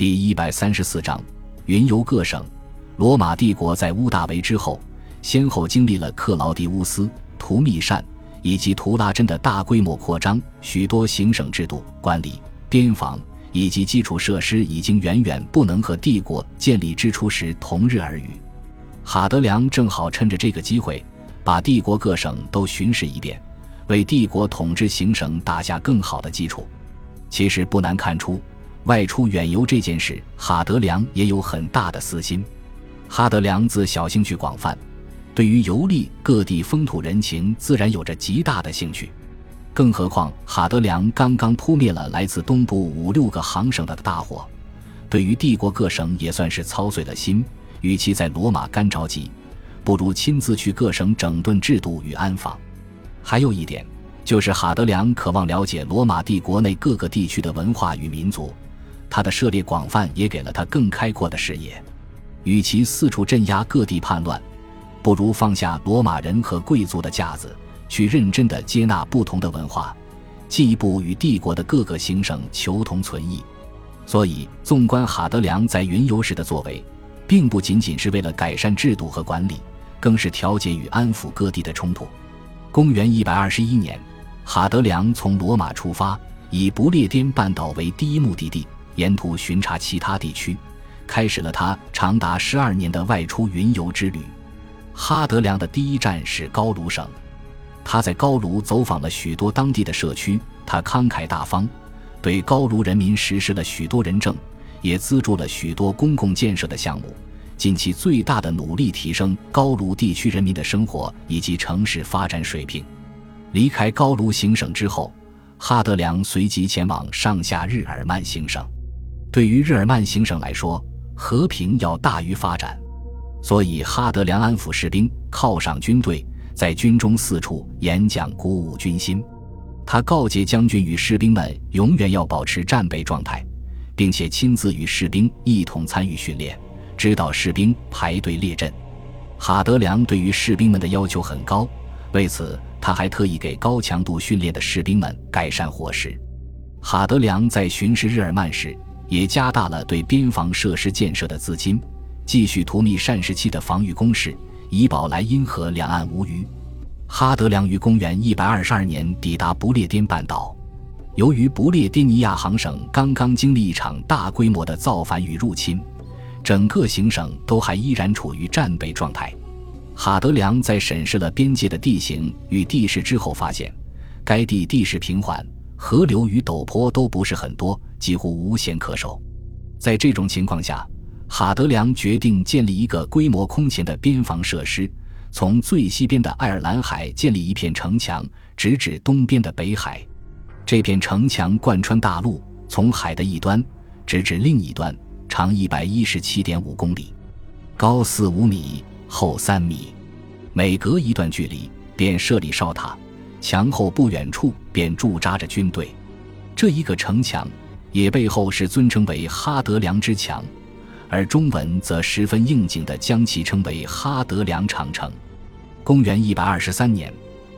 第一百三十四章，云游各省。罗马帝国在屋大维之后，先后经历了克劳狄乌斯、图密善以及图拉真的大规模扩张，许多行省制度、管理、边防以及基础设施已经远远不能和帝国建立之初时同日而语。哈德良正好趁着这个机会，把帝国各省都巡视一遍，为帝国统治行省打下更好的基础。其实不难看出。外出远游这件事，哈德良也有很大的私心。哈德良自小兴趣广泛，对于游历各地风土人情，自然有着极大的兴趣。更何况哈德良刚刚扑灭了来自东部五六个行省的大火，对于帝国各省也算是操碎了心。与其在罗马干着急，不如亲自去各省整顿制度与安防。还有一点，就是哈德良渴望了解罗马帝国内各个地区的文化与民族。他的涉猎广泛，也给了他更开阔的视野。与其四处镇压各地叛乱，不如放下罗马人和贵族的架子，去认真的接纳不同的文化，进一步与帝国的各个行省求同存异。所以，纵观哈德良在云游时的作为，并不仅仅是为了改善制度和管理，更是调节与安抚各地的冲突。公元一百二十一年，哈德良从罗马出发，以不列颠半岛为第一目的地。沿途巡查其他地区，开始了他长达十二年的外出云游之旅。哈德良的第一站是高卢省，他在高卢走访了许多当地的社区。他慷慨大方，对高卢人民实施了许多仁政，也资助了许多公共建设的项目，尽其最大的努力提升高卢地区人民的生活以及城市发展水平。离开高卢行省之后，哈德良随即前往上下日耳曼行省。对于日耳曼行省来说，和平要大于发展，所以哈德良安抚士兵，犒赏军队，在军中四处演讲，鼓舞军心。他告诫将军与士兵们，永远要保持战备状态，并且亲自与士兵一同参与训练，指导士兵排队列阵。哈德良对于士兵们的要求很高，为此他还特意给高强度训练的士兵们改善伙食。哈德良在巡视日耳曼时。也加大了对边防设施建设的资金，继续图密善时期的防御工事，以保莱茵河两岸无虞。哈德良于公元一百二十二年抵达不列颠半岛，由于不列颠尼亚行省刚刚经历一场大规模的造反与入侵，整个行省都还依然处于战备状态。哈德良在审视了边界的地形与地势之后，发现该地地势平缓。河流与陡坡都不是很多，几乎无险可守。在这种情况下，哈德良决定建立一个规模空前的边防设施，从最西边的爱尔兰海建立一片城墙，直指东边的北海。这片城墙贯穿大陆，从海的一端直至另一端，长一百一十七点五公里，高四五米，厚三米。每隔一段距离，便设立哨塔。墙后不远处便驻扎着军队，这一个城墙也背后是尊称为哈德良之墙，而中文则十分应景地将其称为哈德良长城。公元一百二十三年，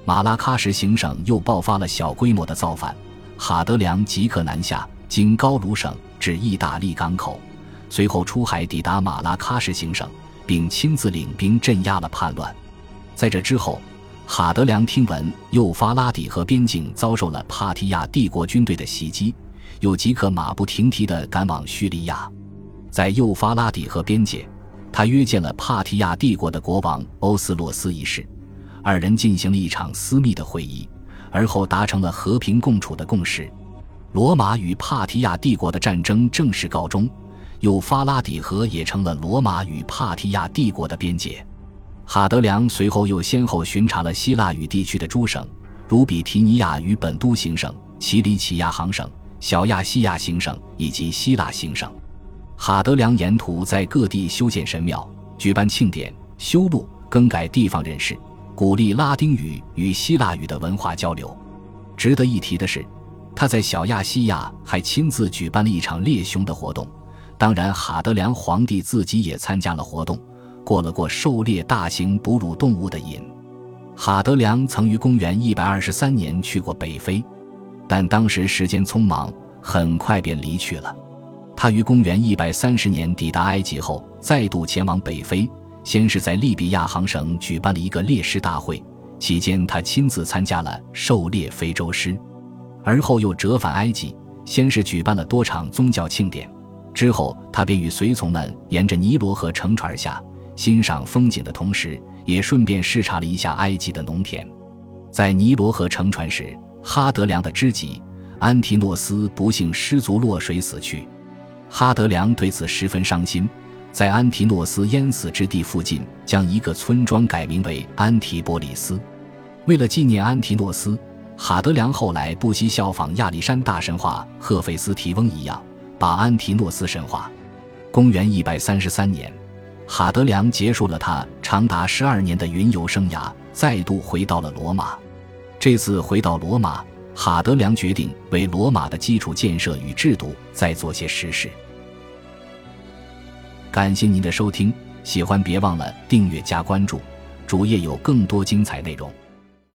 马拉喀什行省又爆发了小规模的造反，哈德良即刻南下，经高卢省至意大利港口，随后出海抵达马拉喀什行省，并亲自领兵镇压了叛乱。在这之后。哈德良听闻幼发拉底河边境遭受了帕提亚帝国军队的袭击，又即刻马不停蹄地赶往叙利亚。在幼发拉底河边界，他约见了帕提亚帝国的国王欧斯洛斯一世，二人进行了一场私密的会议，而后达成了和平共处的共识。罗马与帕提亚帝国的战争正式告终，幼发拉底河也成了罗马与帕提亚帝国的边界。哈德良随后又先后巡查了希腊语地区的诸省，如比提尼亚与本都行省、奇里乞亚行省、小亚细亚行省以及希腊行省。哈德良沿途在各地修建神庙、举办庆典、修路、更改地方人士，鼓励拉丁语与希腊语的文化交流。值得一提的是，他在小亚细亚还亲自举办了一场猎熊的活动，当然，哈德良皇帝自己也参加了活动。过了过狩猎大型哺乳动物的瘾，哈德良曾于公元一百二十三年去过北非，但当时时间匆忙，很快便离去了。他于公元一百三十年抵达埃及后，再度前往北非，先是在利比亚行省举办了一个猎师大会，期间他亲自参加了狩猎非洲狮，而后又折返埃及，先是举办了多场宗教庆典，之后他便与随从们沿着尼罗河乘船下，欣赏风景的同时，也顺便视察了一下埃及的农田。在尼罗河乘船时，哈德良的知己。安提诺斯不幸失足落水死去，哈德良对此十分伤心，在安提诺斯淹死之地附近将一个村庄改名为安提波里斯。为了纪念安提诺斯，哈德良后来不惜效仿亚历山大神话赫菲斯提翁一样，把安提诺斯神话。公元一百三十三年，哈德良结束了他长达十二年的云游生涯，再度回到了罗马。这次回到罗马。哈德良决定为罗马的基础建设与制度再做些实事。感谢您的收听，喜欢别忘了订阅加关注，主页有更多精彩内容。